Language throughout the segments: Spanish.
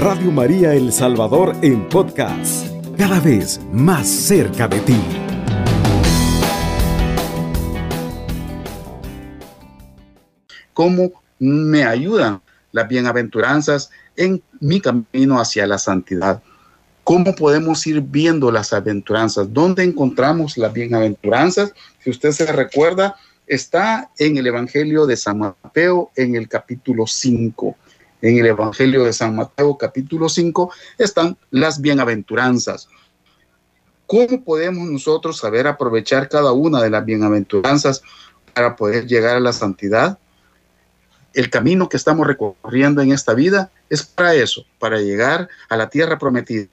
Radio María El Salvador en podcast, cada vez más cerca de ti. ¿Cómo me ayudan las bienaventuranzas en mi camino hacia la santidad? ¿Cómo podemos ir viendo las aventuranzas? ¿Dónde encontramos las bienaventuranzas? Si usted se recuerda, está en el Evangelio de San Mateo en el capítulo 5 en el Evangelio de San Mateo capítulo 5 están las bienaventuranzas. ¿Cómo podemos nosotros saber aprovechar cada una de las bienaventuranzas para poder llegar a la santidad? El camino que estamos recorriendo en esta vida es para eso, para llegar a la tierra prometida,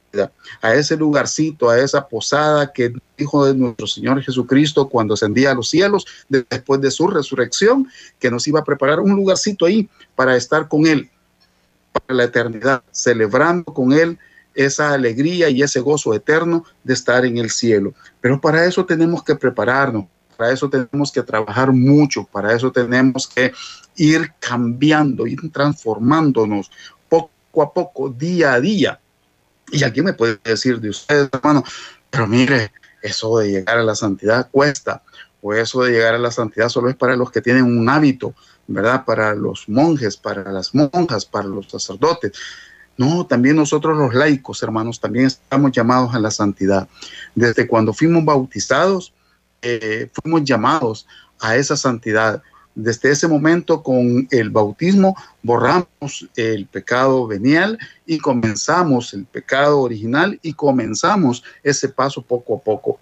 a ese lugarcito, a esa posada que dijo de nuestro Señor Jesucristo cuando ascendía a los cielos después de su resurrección, que nos iba a preparar un lugarcito ahí para estar con Él la eternidad, celebrando con Él esa alegría y ese gozo eterno de estar en el cielo. Pero para eso tenemos que prepararnos, para eso tenemos que trabajar mucho, para eso tenemos que ir cambiando, ir transformándonos poco a poco, día a día. Y alguien me puede decir de ustedes, hermano, pero mire, eso de llegar a la santidad cuesta, o eso de llegar a la santidad solo es para los que tienen un hábito, ¿verdad? Para los monjes, para las monjas, para los sacerdotes. No, también nosotros los laicos, hermanos, también estamos llamados a la santidad. Desde cuando fuimos bautizados, eh, fuimos llamados a esa santidad. Desde ese momento, con el bautismo, borramos el pecado venial y comenzamos el pecado original y comenzamos ese paso poco a poco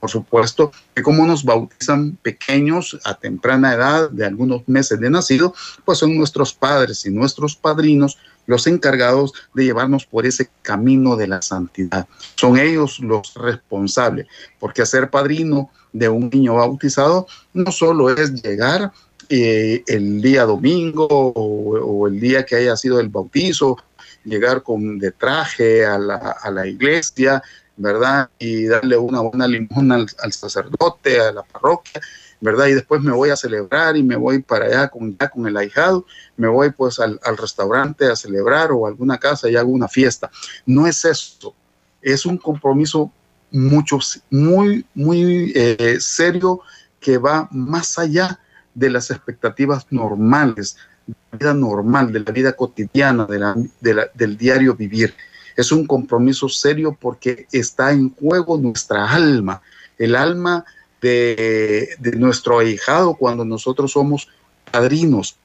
por supuesto, que como nos bautizan pequeños a temprana edad, de algunos meses de nacido, pues son nuestros padres y nuestros padrinos los encargados de llevarnos por ese camino de la santidad. Son ellos los responsables, porque ser padrino de un niño bautizado no solo es llegar eh, el día domingo o, el día que haya sido el bautizo, llegar con de traje a la, a la iglesia, ¿verdad? Y darle una buena limosna al, sacerdote, a la parroquia, ¿verdad? Y después me voy a celebrar y me voy para allá con, ya con el ahijado, me voy pues al, restaurante a celebrar o a alguna casa y hago una fiesta. No es eso, es un compromiso mucho, muy, muy eh, serio que va más allá de las expectativas normales, de la vida normal, de la vida cotidiana, del diario vivir. Es un compromiso serio porque está en juego nuestra alma, el alma de, nuestro ahijado cuando nosotros somos padrinos.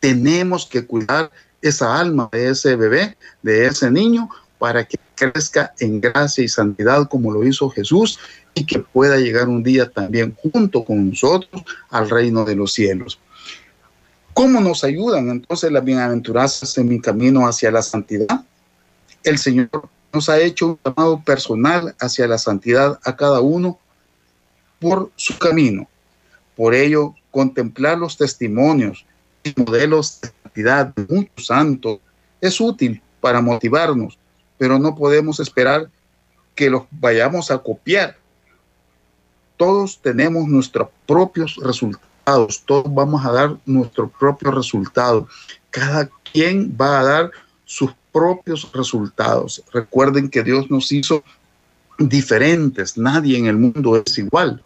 Tenemos que cuidar esa alma de ese bebé, de ese niño, para que crezca en gracia y santidad como lo hizo Jesús y que pueda llegar un día también junto con nosotros al reino de los cielos. ¿Cómo nos ayudan entonces las bienaventuranzas en mi camino hacia la santidad? El Señor nos ha hecho un llamado personal hacia la santidad a cada uno por su camino. Por ello, contemplar los testimonios y modelos de santidad de muchos santos es útil para motivarnos, pero no podemos esperar que los vayamos a copiar. Todos tenemos nuestros propios resultados, todos vamos a dar nuestro propio resultado. Cada quien va a dar sus propios resultados. Recuerden que Dios nos hizo diferentes, nadie en el mundo es igual.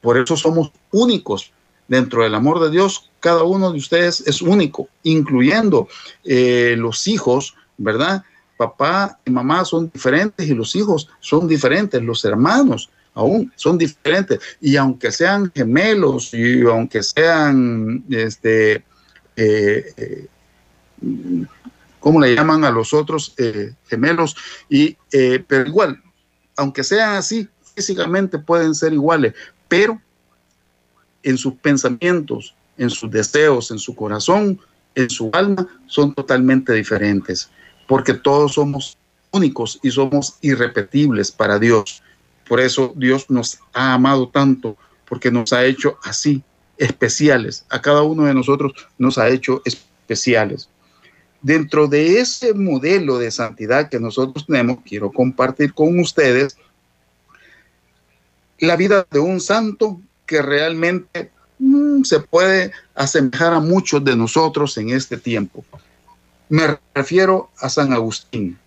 Por eso somos únicos. Dentro del amor de Dios, cada uno de ustedes es único, incluyendo eh, los hijos, ¿verdad? Papá y mamá son diferentes y los hijos son diferentes, los hermanos aún son diferentes. Y aunque sean gemelos y aunque sean este, eh, eh, ¿cómo le llaman a los otros eh, gemelos? Y, eh, pero igual, aunque sean así, físicamente pueden ser iguales, pero en sus pensamientos, en sus deseos, en su corazón, en su alma, son totalmente diferentes, porque todos somos únicos y somos irrepetibles para Dios. Por eso Dios nos ha amado tanto, porque nos ha hecho así, especiales. A cada uno de nosotros nos ha hecho especiales. Dentro de ese modelo de santidad que nosotros tenemos, quiero compartir con ustedes la vida de un santo que realmente mm, se puede asemejar a muchos de nosotros en este tiempo. Me refiero a San Agustín.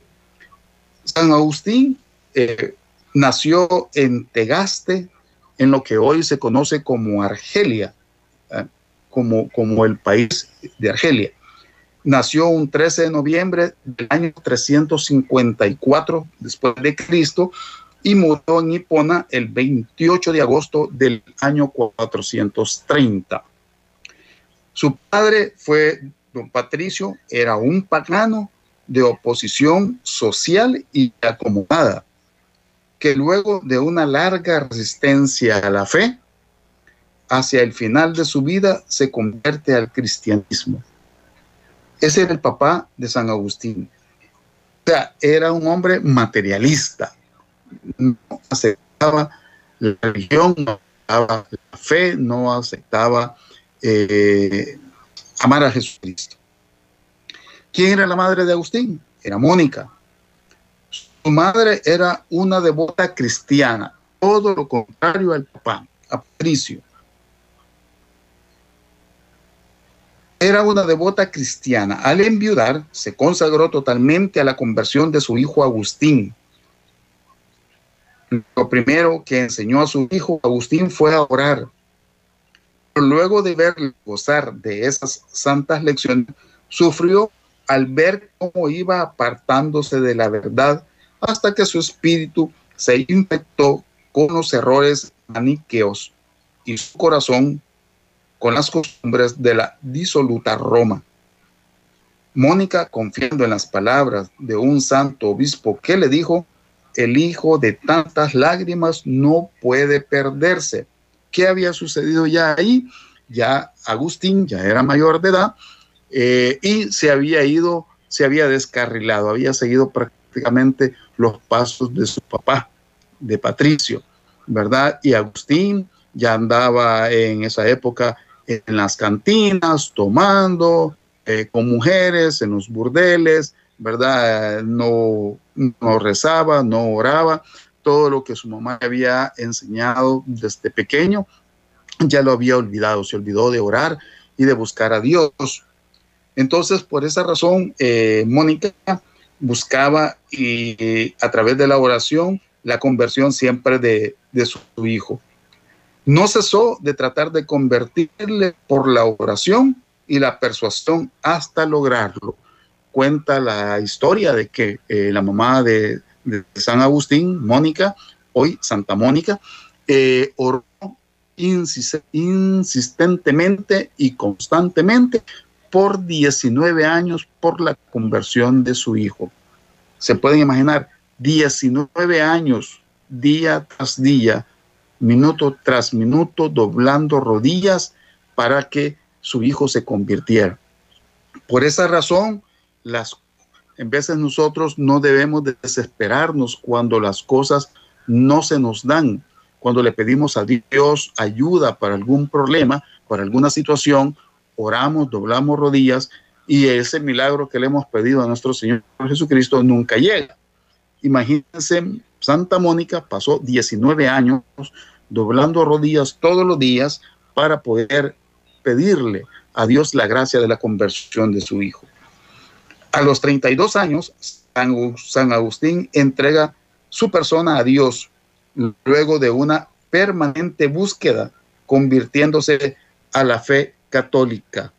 San Agustín eh, nació en Tegaste, en lo que hoy se conoce como Argelia, eh, como, como el país de Argelia. Nació un 13 de noviembre del año 354 después de Cristo y murió en Hipona el 28 de agosto del año 430. Su padre fue don Patricio, era un pagano de oposición social y acomodada, que luego de una larga resistencia a la fe, hacia el final de su vida se convierte al cristianismo. Ese era el papá de San Agustín. O sea, era un hombre materialista. No aceptaba la religión, no aceptaba la fe, no aceptaba eh, amar a Jesucristo. ¿Quién era la madre de Agustín? Era Mónica. Su madre era una devota cristiana, todo lo contrario al papá, a Patricio. Era una devota cristiana. Al enviudar, se consagró totalmente a la conversión de su hijo Agustín. Lo primero que enseñó a su hijo Agustín fue a orar. Luego de verle gozar de esas santas lecciones, sufrió al ver cómo iba apartándose de la verdad hasta que su espíritu se infectó con los errores maniqueos y su corazón con las costumbres de la disoluta Roma. Mónica, confiando en las palabras de un santo obispo que le dijo, el hijo de tantas lágrimas no puede perderse. ¿Qué había sucedido ya ahí? Ya Agustín ya era mayor de edad eh, y se había ido, se había descarrilado, había seguido prácticamente los pasos de su papá, de Patricio, ¿verdad? Y Agustín ya andaba en esa época en las cantinas, tomando, eh, con mujeres, en los burdeles, ¿verdad? No, no rezaba, no oraba, todo lo que su mamá había enseñado desde pequeño, ya lo había olvidado, se olvidó de orar y de buscar a Dios. Entonces, por esa razón, eh, Mónica buscaba y, a través de la oración la conversión siempre de, de su hijo. No cesó de tratar de convertirle por la oración y la persuasión hasta lograrlo. Cuenta la historia de que eh, la mamá de, San Agustín, Mónica, hoy Santa Mónica, eh, oró insistentemente y constantemente por 19 años por la conversión de su hijo. Se pueden imaginar, 19 años, día tras día, minuto tras minuto, doblando rodillas para que su hijo se convirtiera. Por esa razón, las, en veces nosotros no debemos desesperarnos cuando las cosas no se nos dan, cuando le pedimos a Dios ayuda para algún problema, para alguna situación, oramos, doblamos rodillas y ese milagro que le hemos pedido a nuestro Señor Jesucristo nunca llega. Imagínense, Santa Mónica pasó 19 años doblando rodillas todos los días para poder pedirle a Dios la gracia de la conversión de su hijo. A los 32 años, San Agustín entrega su persona a Dios luego de una permanente búsqueda, convirtiéndose a la fe católica,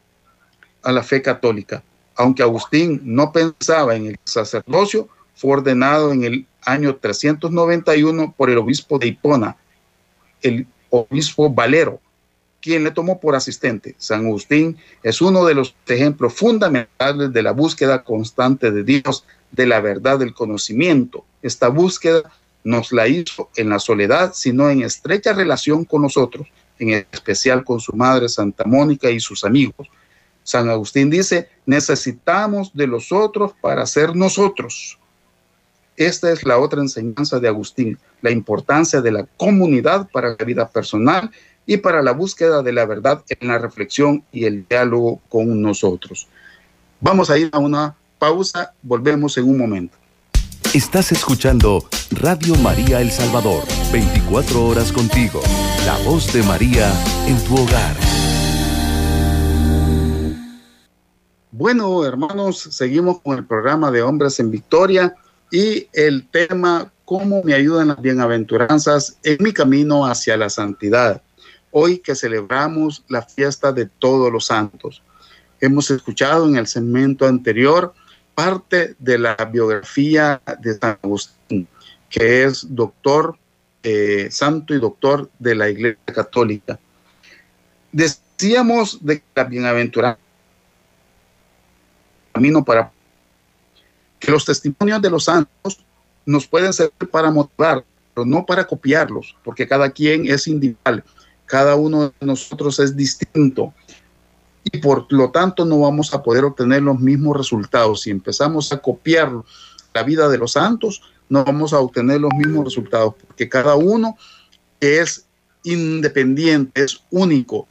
a la fe católica. Aunque Agustín no pensaba en el sacerdocio, fue ordenado en el año 391 por el obispo de Hipona, el obispo Valero, quien le tomó por asistente. San Agustín es uno de los ejemplos fundamentales de la búsqueda constante de Dios, de la verdad del conocimiento. Esta búsqueda nos la hizo en la soledad, sino en estrecha relación con nosotros, en especial con su madre Santa Mónica y sus amigos. San Agustín dice, necesitamos de los otros para ser nosotros. Esta es la otra enseñanza de Agustín, la importancia de la comunidad para la vida personal y para la búsqueda de la verdad en la reflexión y el diálogo con nosotros. Vamos a ir a una pausa, volvemos en un momento. Estás escuchando Radio María El Salvador, 24 horas contigo, la voz de María en tu hogar. Bueno, hermanos, seguimos con el programa de Hombres en Victoria y el tema cómo me ayudan las bienaventuranzas en mi camino hacia la santidad. Hoy que celebramos la fiesta de todos los santos. Hemos escuchado en el segmento anterior parte de la biografía de San Agustín, que es doctor, eh, santo y doctor de la Iglesia Católica. Decíamos de la bienaventuranza camino para que los testimonios de los santos nos pueden servir para motivar, pero no para copiarlos, porque cada quien es individual, cada uno de nosotros es distinto y por lo tanto no vamos a poder obtener los mismos resultados. Si empezamos a copiar la vida de los santos, no vamos a obtener los mismos resultados, porque cada uno es independiente, es único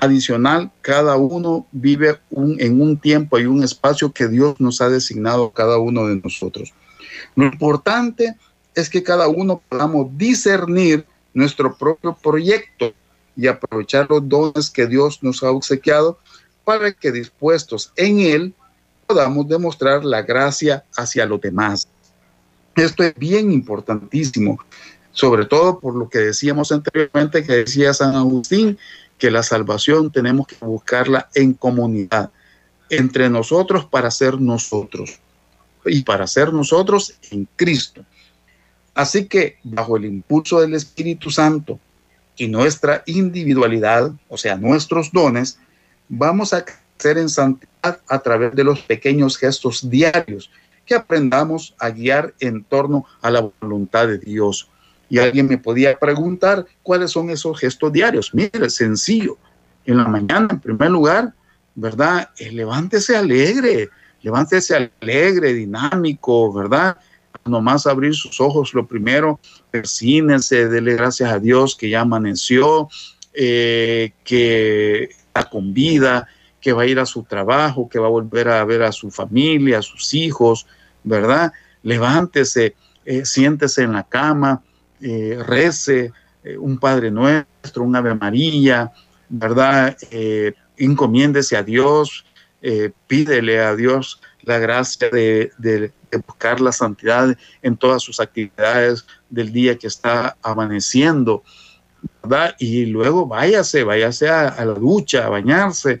adicional, cada uno vive en un tiempo y un espacio que Dios nos ha designado a cada uno de nosotros. Lo importante es que cada uno podamos discernir nuestro propio proyecto y aprovechar los dones que Dios nos ha obsequiado para que dispuestos en Él podamos demostrar la gracia hacia los demás. Esto es bien importantísimo, sobre todo por lo que decíamos anteriormente, que decía San Agustín, que la salvación tenemos que buscarla en comunidad, entre nosotros para ser nosotros y para ser nosotros en Cristo. Así que bajo el impulso del Espíritu Santo y nuestra individualidad, o sea, nuestros dones, vamos a crecer en santidad a través de los pequeños gestos diarios que aprendamos a guiar en torno a la voluntad de Dios. Y alguien me podía preguntar cuáles son esos gestos diarios. Mire, sencillo. En la mañana, en primer lugar, ¿verdad? Eh, levántese alegre, levántese alegre, dinámico, ¿verdad? Nomás abrir sus ojos, lo primero, persínense, dele gracias a Dios que ya amaneció, eh, que está con vida, que va a ir a su trabajo, que va a volver a ver a su familia, a sus hijos, ¿verdad? Levántese, eh, siéntese en la cama, eh, rece eh, un Padre Nuestro, un Ave María, ¿verdad? Eh, encomiéndese a Dios, pídele a Dios la gracia de, buscar la santidad en todas sus actividades del día que está amaneciendo, ¿verdad? Y luego váyase, váyase a, la ducha, a bañarse,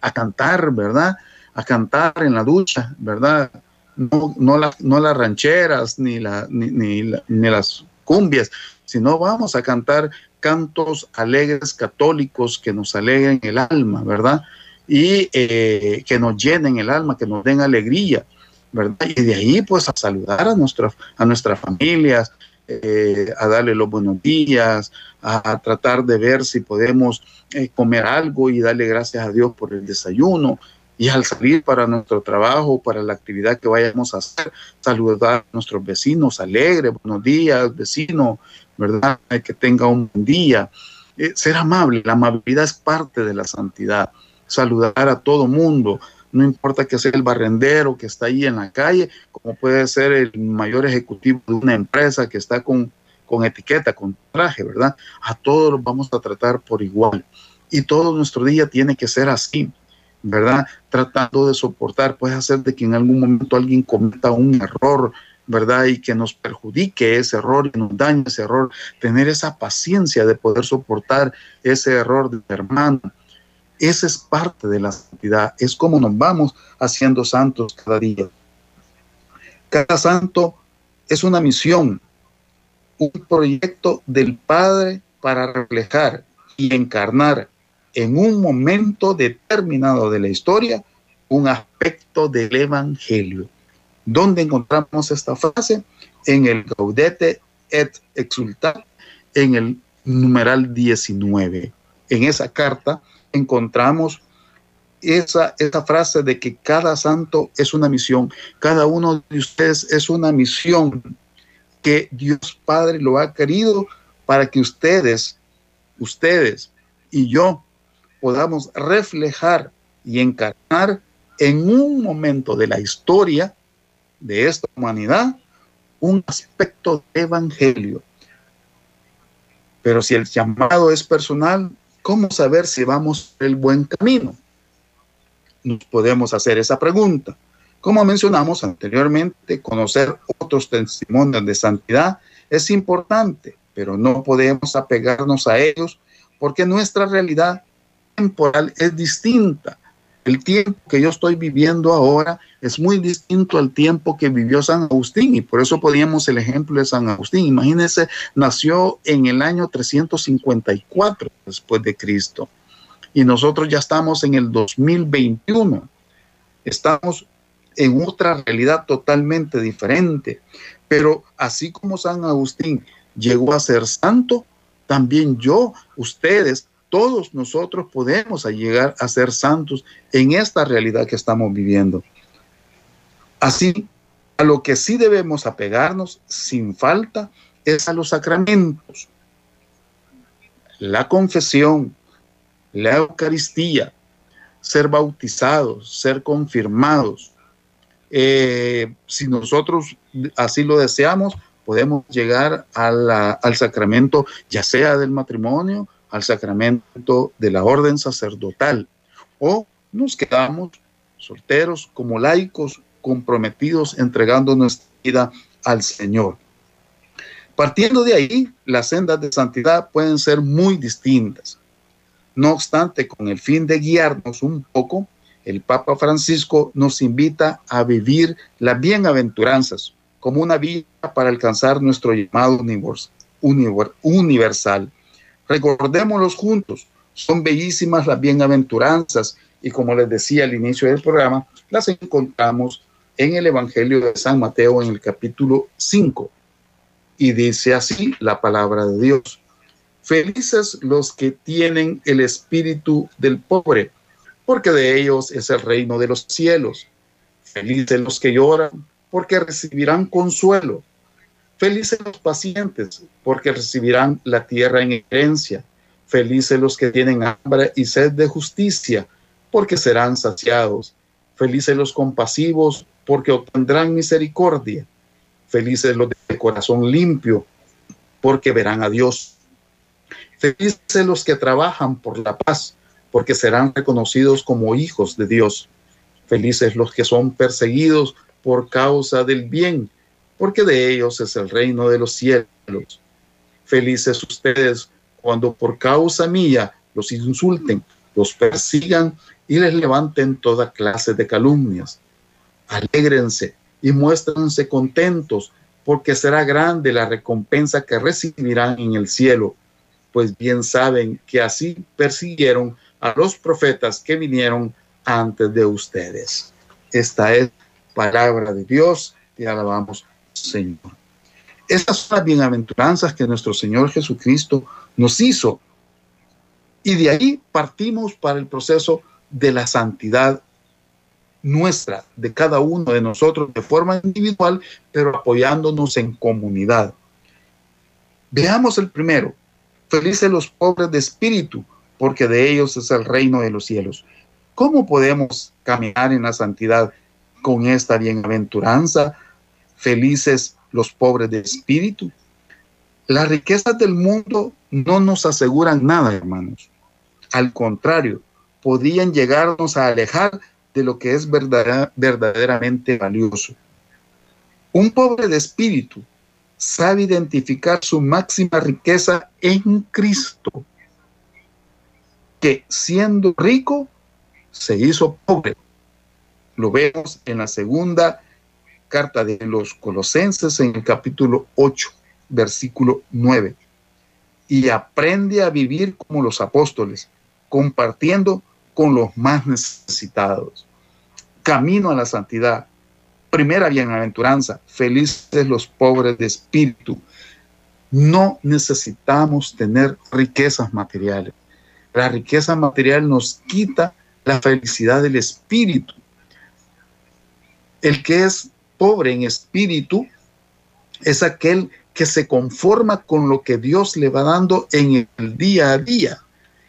a cantar, ¿verdad? A cantar en la ducha, ¿verdad? No, no, no las rancheras ni, ni las cumbias, sino vamos a cantar cantos alegres católicos que nos alegren el alma, ¿verdad? Y eh, que nos llenen el alma, que nos den alegría, ¿verdad? Y de ahí pues a saludar a, nuestra, a nuestras familias, eh, a darle los buenos días, a, tratar de ver si podemos eh, comer algo y darle gracias a Dios por el desayuno, y al salir para nuestro trabajo, para la actividad que vayamos a hacer, saludar a nuestros vecinos alegre, buenos días, vecino, ¿verdad? Que tenga un buen día. Eh, ser amable, la amabilidad es parte de la santidad. Saludar a todo mundo, no importa que sea el barrendero que está ahí en la calle, como puede ser el mayor ejecutivo de una empresa que está con, con etiqueta, con traje, ¿verdad? A todos los vamos a tratar por igual. Y todo nuestro día tiene que ser así ¿verdad? Tratando de soportar, puede hacer de que en algún momento alguien cometa un error, ¿verdad? Y que nos perjudique ese error y nos dañe ese error, tener esa paciencia de poder soportar ese error de hermano. Esa es parte de la santidad, es como nos vamos haciendo santos cada día. Cada santo es una misión, un proyecto del Padre para reflejar y encarnar en un momento determinado de la historia un aspecto del Evangelio. ¿Dónde encontramos esta frase? En el Gaudete et Exultat, en el numeral 19. En esa carta encontramos esa, esa frase de que cada santo es una misión, cada uno de ustedes es una misión que Dios Padre lo ha querido para que ustedes, ustedes y yo podamos reflejar y encarnar en un momento de la historia de esta humanidad un aspecto de evangelio. Pero si el llamado es personal, ¿cómo saber si vamos el buen camino? nos podemos hacer esa pregunta. Como mencionamos anteriormente, conocer otros testimonios de santidad es importante, pero no podemos apegarnos a ellos porque nuestra realidad temporal es distinta. El tiempo que yo estoy viviendo ahora es muy distinto al tiempo que vivió San Agustín y por eso poníamos el ejemplo de San Agustín. Imagínense, nació en el año 354 después de Cristo y nosotros ya estamos en el 2021. Estamos en otra realidad totalmente diferente. Pero así como San Agustín llegó a ser santo, también yo, ustedes, todos nosotros podemos llegar a ser santos en esta realidad que estamos viviendo. Así, a lo que sí debemos apegarnos sin falta es a los sacramentos. La confesión, la Eucaristía, ser bautizados, ser confirmados. Eh, si nosotros así lo deseamos, podemos llegar al sacramento, ya sea del matrimonio, al sacramento de la orden sacerdotal, o nos quedamos solteros como laicos comprometidos entregando nuestra vida al Señor. Partiendo de ahí, las sendas de santidad pueden ser muy distintas. No obstante, con el fin de guiarnos un poco, el Papa Francisco nos invita a vivir las bienaventuranzas como una vía para alcanzar nuestro llamado universal. Recordémoslos juntos, son bellísimas las bienaventuranzas y como les decía al inicio del programa, las encontramos en el Evangelio de San Mateo en el capítulo 5. Y dice así la palabra de Dios. Felices los que tienen el espíritu del pobre, porque de ellos es el reino de los cielos. Felices los que lloran, porque recibirán consuelo. Felices los pacientes, porque recibirán la tierra en herencia. Felices los que tienen hambre y sed de justicia, porque serán saciados. Felices los compasivos, porque obtendrán misericordia. Felices los de corazón limpio, porque verán a Dios. Felices los que trabajan por la paz, porque serán reconocidos como hijos de Dios. Felices los que son perseguidos por causa del bien, porque de ellos es el reino de los cielos. Felices ustedes cuando por causa mía los insulten, los persigan y les levanten toda clase de calumnias. Alégrense y muéstrense contentos, porque será grande la recompensa que recibirán en el cielo, pues bien saben que así persiguieron a los profetas que vinieron antes de ustedes. Esta es palabra de Dios, te alabamos, Señor. Estas son las bienaventuranzas que nuestro Señor Jesucristo nos hizo. Y de ahí partimos para el proceso de la santidad nuestra, de cada uno de nosotros de forma individual, pero apoyándonos en comunidad. Veamos el primero. Felices los pobres de espíritu, porque de ellos es el reino de los cielos. ¿Cómo podemos caminar en la santidad con esta bienaventuranza, felices los pobres de espíritu. Las riquezas del mundo no nos aseguran nada, hermanos. Al contrario, podrían llegarnos a alejar de lo que es verdaderamente valioso. Un pobre de espíritu sabe identificar su máxima riqueza en Cristo, que siendo rico se hizo pobre lo vemos en la segunda carta de los Colosenses en el capítulo 8, versículo 9. Y aprende a vivir como los apóstoles, compartiendo con los más necesitados. Camino a la santidad. Primera bienaventuranza. Felices los pobres de espíritu. No necesitamos tener riquezas materiales. La riqueza material nos quita la felicidad del espíritu. El que es pobre en espíritu es aquel que se conforma con lo que Dios le va dando en el día a día.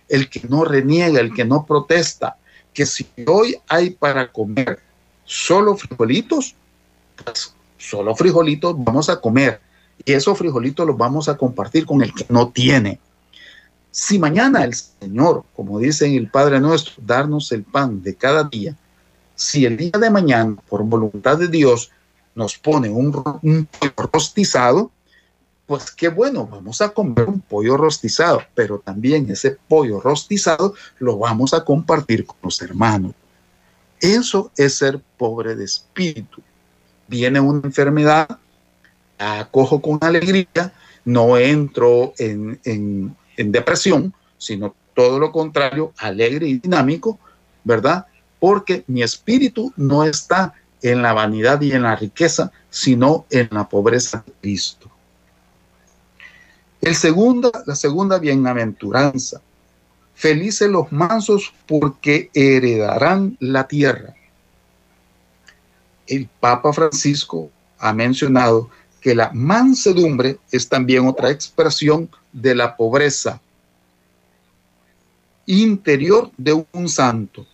El que no reniega, el que no protesta, que si hoy hay para comer solo frijolitos, pues solo frijolitos vamos a comer. Y esos frijolitos los vamos a compartir con el que no tiene. Si mañana el Señor, como dice el Padre nuestro, darnos el pan de cada día, si el día de mañana, por voluntad de Dios, nos pone un, pollo rostizado, pues qué bueno, vamos a comer un pollo rostizado, pero también ese pollo rostizado lo vamos a compartir con los hermanos. Eso es ser pobre de espíritu. Viene una enfermedad, la acojo con alegría, no entro en, en, en depresión, sino todo lo contrario, alegre y dinámico, ¿verdad? Porque mi espíritu no está en la vanidad y en la riqueza, sino en la pobreza de Cristo. El segundo, la segunda bienaventuranza. Felices los mansos porque heredarán la tierra. El Papa Francisco ha mencionado que la mansedumbre es también otra expresión de la pobreza interior de un santo.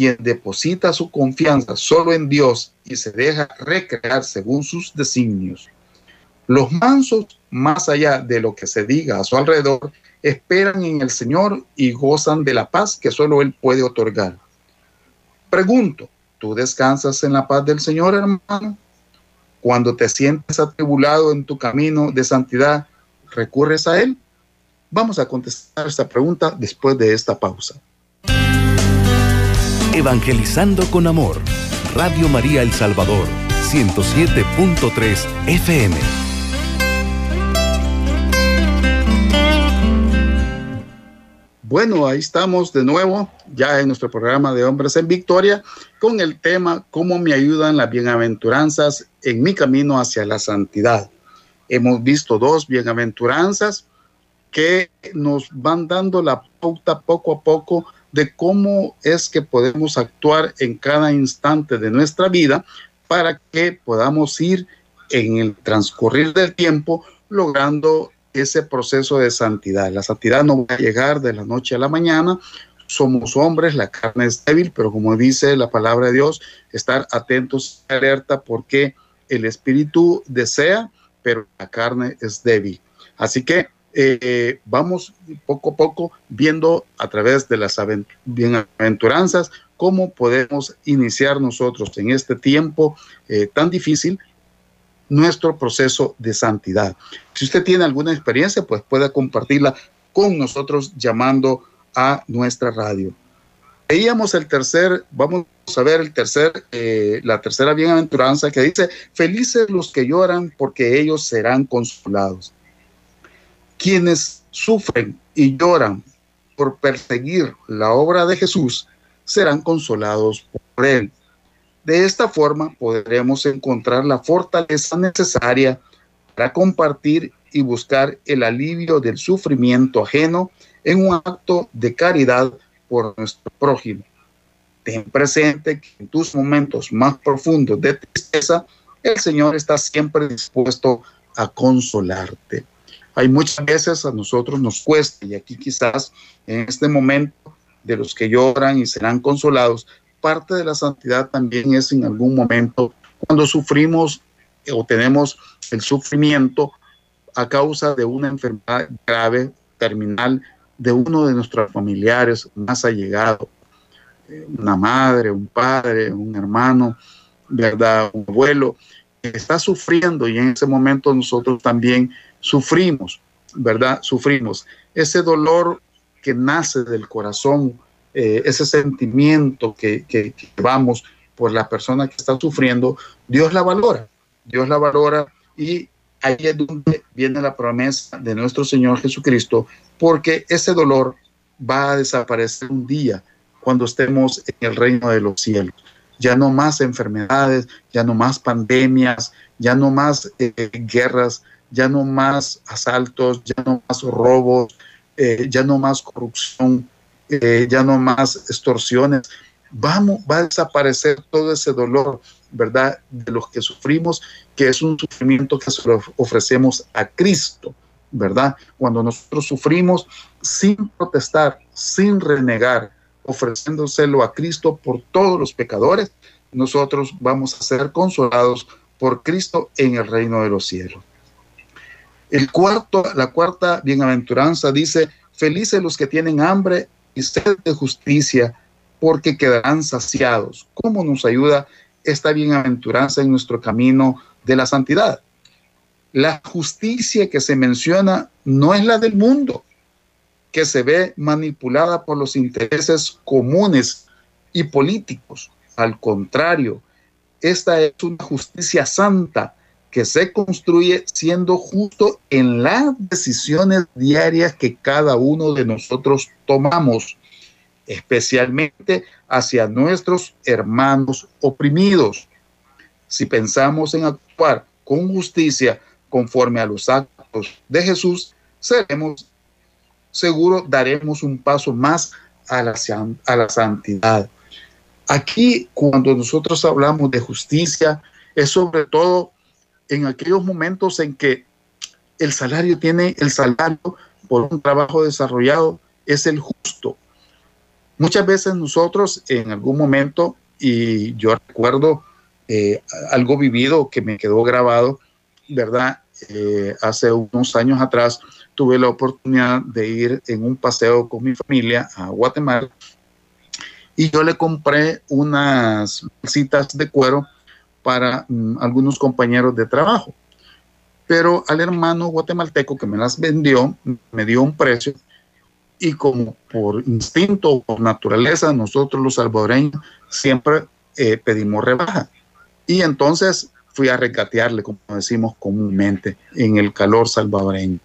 Quien deposita su confianza solo en Dios y se deja recrear según sus designios. Los mansos, más allá de lo que se diga a su alrededor, esperan en el Señor y gozan de la paz que solo Él puede otorgar. Pregunto, ¿tú descansas en la paz del Señor, hermano? Cuando te sientes atribulado en tu camino de santidad, ¿recurres a Él? Vamos a contestar esta pregunta después de esta pausa. Evangelizando con Amor, Radio María El Salvador, 107.3 FM. Bueno, ahí estamos de nuevo, ya en nuestro programa de Hombres en Victoria, con el tema ¿Cómo me ayudan las bienaventuranzas en mi camino hacia la santidad? Hemos visto dos bienaventuranzas que nos van dando la pauta poco a poco de cómo es que podemos actuar en cada instante de nuestra vida para que podamos ir en el transcurrir del tiempo logrando ese proceso de santidad. La santidad no va a llegar de la noche a la mañana. Somos hombres, la carne es débil, pero como dice la palabra de Dios, estar atentos, alerta, porque el espíritu desea, pero la carne es débil. Así que eh, vamos poco a poco viendo a través de las bienaventuranzas cómo podemos iniciar nosotros en este tiempo eh, tan difícil nuestro proceso de santidad. Si usted tiene alguna experiencia, pues puede compartirla con nosotros llamando a nuestra radio. Veíamos el tercer, vamos a ver el tercer, eh, la tercera bienaventuranza que dice, felices los que lloran porque ellos serán consolados. Quienes sufren y lloran por perseguir la obra de Jesús serán consolados por él. De esta forma podremos encontrar la fortaleza necesaria para compartir y buscar el alivio del sufrimiento ajeno en un acto de caridad por nuestro prójimo. Ten presente que en tus momentos más profundos de tristeza, el Señor está siempre dispuesto a consolarte. Hay muchas veces a nosotros nos cuesta, y aquí quizás en este momento de los que lloran y serán consolados, parte de la santidad también es en algún momento cuando sufrimos o tenemos el sufrimiento a causa de una enfermedad grave, terminal, de uno de nuestros familiares más allegados, eh, una madre, un padre, un hermano, ¿verdad? Un abuelo, que está sufriendo y en ese momento nosotros también sufrimos, ¿verdad? Sufrimos. Ese dolor que nace del corazón, eh, ese sentimiento que, que, que vamos por la persona que está sufriendo, Dios la valora, Dios la valora y ahí es donde viene la promesa de nuestro Señor Jesucristo, porque ese dolor va a desaparecer un día cuando estemos en el reino de los cielos. Ya no más enfermedades, ya no más pandemias, ya no más eh, guerras, ya no más asaltos, ya no más robos, eh, ya no más corrupción, eh, ya no más extorsiones. Vamos, va a desaparecer todo ese dolor, ¿verdad? De los que sufrimos, que es un sufrimiento que se lo ofrecemos a Cristo, ¿verdad? Cuando nosotros sufrimos sin protestar, sin renegar, ofreciéndoselo a Cristo por todos los pecadores, nosotros vamos a ser consolados por Cristo en el reino de los cielos. El cuarto, la cuarta bienaventuranza dice, felices los que tienen hambre y sed de justicia, porque quedarán saciados. ¿Cómo nos ayuda esta bienaventuranza en nuestro camino de la santidad? La justicia que se menciona no es la del mundo, que se ve manipulada por los intereses comunes y políticos. Al contrario, esta es una justicia santa que se construye siendo justo en las decisiones diarias que cada uno de nosotros tomamos, especialmente hacia nuestros hermanos oprimidos. Si pensamos en actuar con justicia conforme a los actos de Jesús, seremos seguro daremos un paso más a la, a la santidad. Aquí, cuando nosotros hablamos de justicia, es sobre todo en aquellos momentos en que el salario tiene el salario por un trabajo desarrollado, es el justo. Muchas veces nosotros en algún momento, y yo recuerdo eh, algo vivido que me quedó grabado, ¿verdad? Eh, hace unos años atrás tuve la oportunidad de ir en un paseo con mi familia a Guatemala y yo le compré unas citas de cuero para mm, algunos compañeros de trabajo. Pero al hermano guatemalteco que me las vendió, me dio un precio y como por instinto o por naturaleza, nosotros los salvadoreños siempre eh, pedimos rebaja. Y entonces fui a regatearle, como decimos comúnmente, en el calor salvadoreño.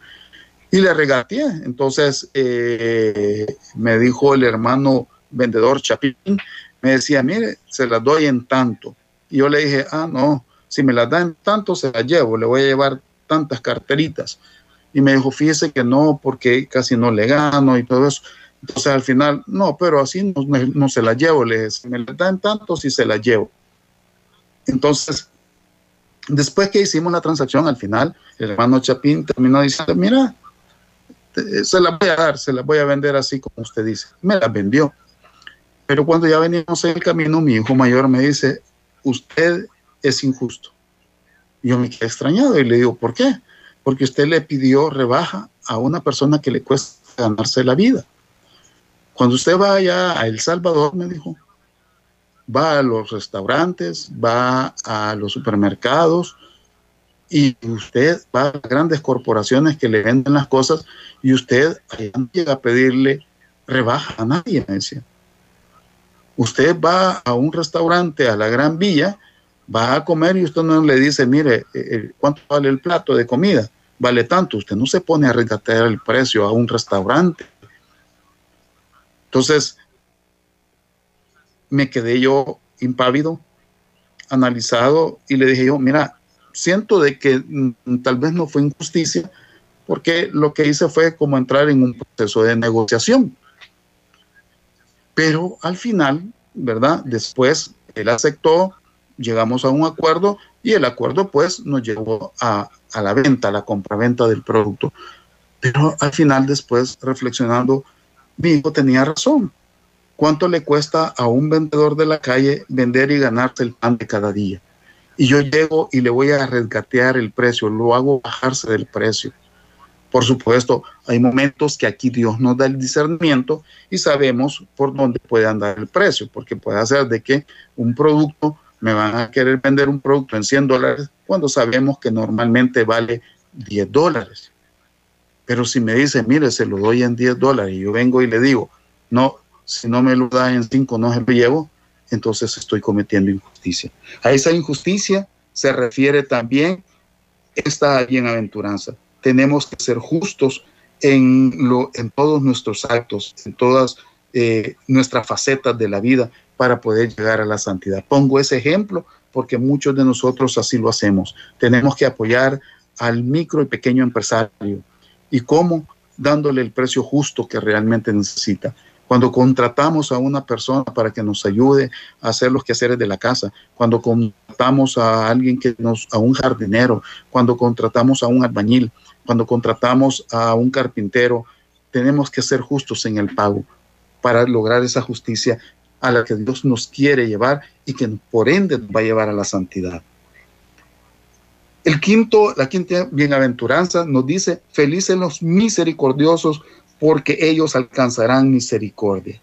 Y le regateé. Entonces eh, me dijo el hermano vendedor Chapín, me decía, mire, se las doy en tanto. Y yo le dije, ah, no, si me las dan tanto, se las llevo, le voy a llevar tantas carteritas. Y me dijo, fíjese que no, porque casi no le gano y todo eso. Entonces al final, no, pero así no, no se las llevo. Le dije, si me las dan tanto, sí se las llevo. Entonces Después que hicimos la transacción, al final, el hermano Chapín terminó diciendo, mira, se la voy a dar, se la voy a vender así como usted dice. Me la vendió. Pero cuando ya veníamos en el camino, mi hijo mayor me dice, usted es injusto. Yo me quedé extrañado y le digo, ¿por qué? Porque usted le pidió rebaja a una persona que le cuesta ganarse la vida. Cuando usted vaya a El Salvador, me dijo, va a los restaurantes, va a los supermercados y usted va a grandes corporaciones que le venden las cosas y usted no llega a pedirle rebaja a nadie, me decía. Usted va a un restaurante a la Gran Villa, va a comer y usted no le dice, mire, eh, eh, ¿cuánto vale el plato de comida? Vale tanto. Usted no se pone a regatear el precio a un restaurante. Entonces, me quedé yo impávido, analizado y le dije yo, mira, siento de que mm, tal vez no fue injusticia porque lo que hice fue como entrar en un proceso de negociación. Pero al final, ¿verdad? Después él aceptó, llegamos a un acuerdo y el acuerdo pues nos llevó a, la venta, a la compraventa del producto. Pero al final, después reflexionando, mi hijo tenía razón. ¿Cuánto le cuesta a un vendedor de la calle vender y ganarse el pan de cada día? Y yo llego y le voy a resgatear el precio, lo hago bajarse del precio. Por supuesto, hay momentos que aquí Dios nos da el discernimiento y sabemos por dónde puede andar el precio, porque puede ser de que un producto, me van a querer vender un producto en 100 dólares cuando sabemos que normalmente vale 10 dólares. Pero si me dice, mire, se lo doy en 10 dólares y yo vengo y le digo, no, si no me lo da en cinco, no se lo llevo, entonces estoy cometiendo injusticia. A esa injusticia se refiere también esta bienaventuranza. Tenemos que ser justos en, lo, en todos nuestros actos, en todas eh, nuestras facetas de la vida para poder llegar a la santidad. Pongo ese ejemplo porque muchos de nosotros así lo hacemos. Tenemos que apoyar al micro y pequeño empresario. ¿Y cómo? Dándole el precio justo que realmente necesita. Cuando contratamos a una persona para que nos ayude a hacer los quehaceres de la casa, cuando contratamos a alguien que nos, a un jardinero, cuando contratamos a un albañil, cuando contratamos a un carpintero, tenemos que ser justos en el pago para lograr esa justicia a la que Dios nos quiere llevar y que por ende nos va a llevar a la santidad. El quinto, la quinta bienaventuranza nos dice, felices los misericordiosos porque ellos alcanzarán misericordia.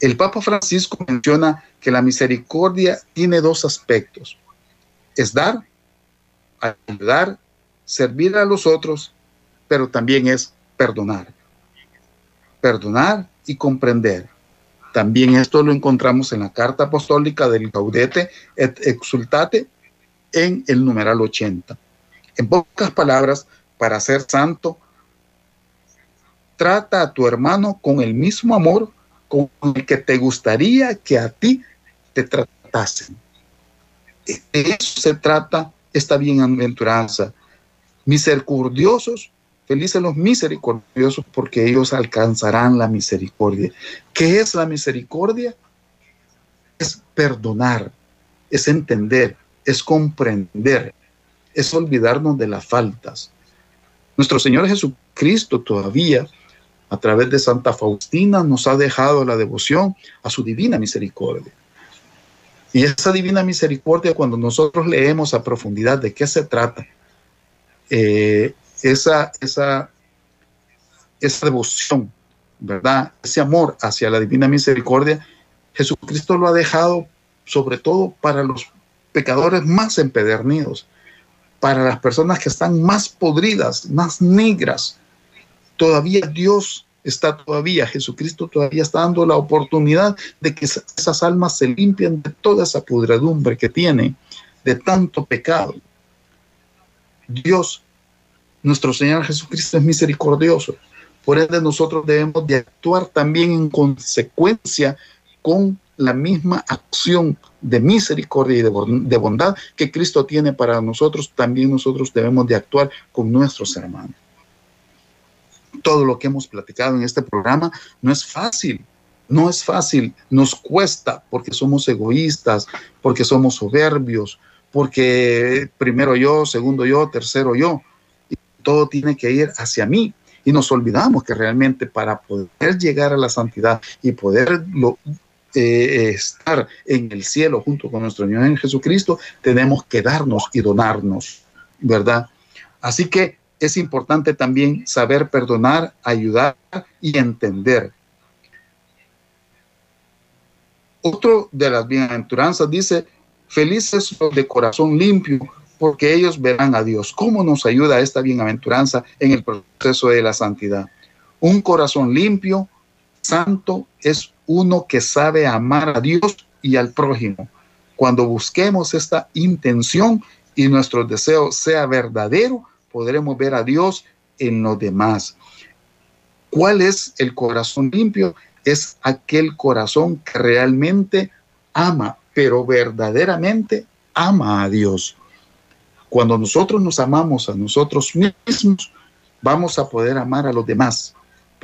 El Papa Francisco menciona que la misericordia tiene dos aspectos. Es dar, ayudar, servir a los otros, pero también es perdonar. Perdonar y comprender. También esto lo encontramos en la carta apostólica del Gaudete et Exultate en el numeral 80. En pocas palabras, para ser santo, trata a tu hermano con el mismo amor con el que te gustaría que a ti te tratasen. De eso se trata esta bienaventuranza. Misericordiosos, felices los misericordiosos porque ellos alcanzarán la misericordia. ¿Qué es la misericordia? Es perdonar, es entender, es comprender, es olvidarnos de las faltas. Nuestro Señor Jesucristo todavía, a través de Santa Faustina, nos ha dejado la devoción a su divina misericordia. Y esa divina misericordia, cuando nosotros leemos a profundidad de qué se trata, eh, esa, esa, esa devoción, ¿verdad? Ese amor hacia la divina misericordia, Jesucristo lo ha dejado sobre todo para los pecadores más empedernidos, para las personas que están más podridas, más negras. Todavía Dios está todavía, Jesucristo todavía está dando la oportunidad de que esas almas se limpien de toda esa pudredumbre que tienen, de tanto pecado. Dios, nuestro Señor Jesucristo es misericordioso. Por ende, nosotros debemos de actuar también en consecuencia con la misma acción de misericordia y de bondad que Cristo tiene para nosotros, también nosotros debemos de actuar con nuestros hermanos. Todo lo que hemos platicado en este programa no es fácil, no es fácil, nos cuesta porque somos egoístas, porque somos soberbios, porque primero yo, segundo yo, tercero yo, y todo tiene que ir hacia mí. Y nos olvidamos que realmente para poder llegar a la santidad y poder eh, estar en el cielo junto con nuestro Señor Jesucristo, tenemos que darnos y donarnos, ¿verdad? Así que es importante también saber perdonar, ayudar y entender. Otro de las bienaventuranzas dice, felices los de corazón limpio, porque ellos verán a Dios. ¿Cómo nos ayuda esta bienaventuranza en el proceso de la santidad? Un corazón limpio, santo, es uno que sabe amar a Dios y al prójimo. Cuando busquemos esta intención y nuestro deseo sea verdadero, podremos ver a Dios en los demás. ¿Cuál es el corazón limpio? Es aquel corazón que realmente ama, pero verdaderamente ama a Dios. Cuando nosotros nos amamos a nosotros mismos, vamos a poder amar a los demás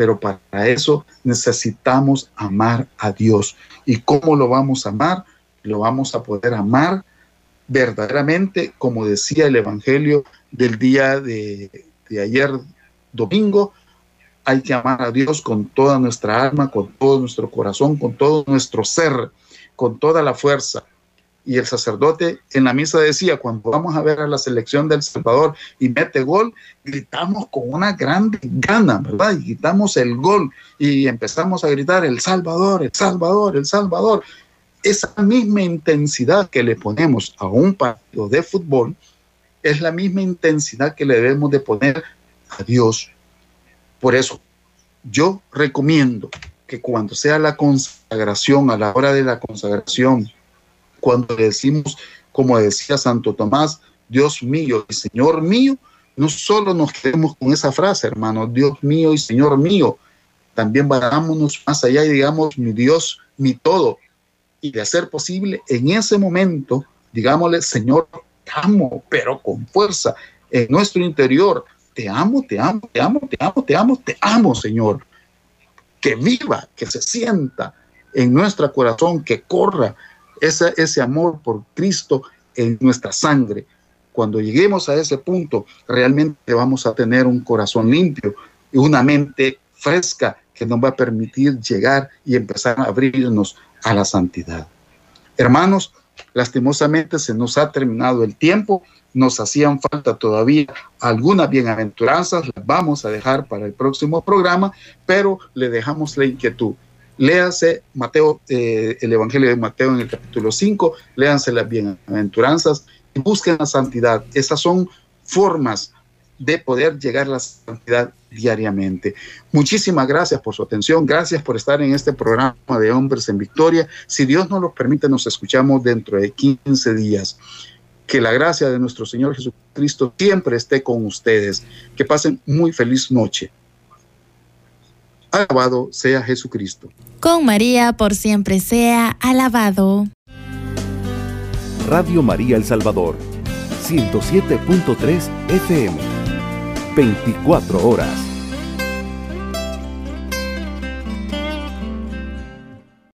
pero para eso necesitamos amar a Dios. ¿Y cómo lo vamos a amar? Lo vamos a poder amar verdaderamente, como decía el Evangelio del día de, ayer domingo, hay que amar a Dios con toda nuestra alma, con todo nuestro corazón, con todo nuestro ser, con toda la fuerza. Y el sacerdote en la misa decía, cuando vamos a ver a la selección del Salvador y mete gol, gritamos con una gran gana, ¿verdad? Y gritamos el gol y empezamos a gritar, el Salvador, el Salvador, el Salvador. Esa misma intensidad que le ponemos a un partido de fútbol es la misma intensidad que le debemos de poner a Dios. Por eso, yo recomiendo que cuando sea la consagración, a la hora de la consagración, cuando decimos, como decía Santo Tomás, Dios mío y Señor mío, no solo nos quedemos con esa frase, hermano, Dios mío y Señor mío, también vayámonos más allá y digamos, mi Dios, mi todo. Y de ser posible, en ese momento, digámosle, Señor, te amo, pero con fuerza, en nuestro interior, te amo, te amo, te amo, te amo, te amo, te amo, Señor. Que viva, que se sienta en nuestro corazón, que corra ese, ese amor por Cristo en nuestra sangre. Cuando lleguemos a ese punto, realmente vamos a tener un corazón limpio y una mente fresca que nos va a permitir llegar y empezar a abrirnos a la santidad. Hermanos, lastimosamente se nos ha terminado el tiempo, nos hacían falta todavía algunas bienaventuranzas, las vamos a dejar para el próximo programa, pero le dejamos la inquietud Léanse Mateo, eh, el Evangelio de Mateo en el capítulo 5, léanse las bienaventuranzas y busquen la santidad. Esas son formas de poder llegar a la santidad diariamente. Muchísimas gracias por su atención, gracias por estar en este programa de Hombres en Victoria. Si Dios nos lo permite, nos escuchamos dentro de 15 días. Que la gracia de nuestro Señor Jesucristo siempre esté con ustedes. Que pasen muy feliz noche. Alabado sea Jesucristo. Con María por siempre sea alabado. Radio María El Salvador, 107.3 FM, 24 horas.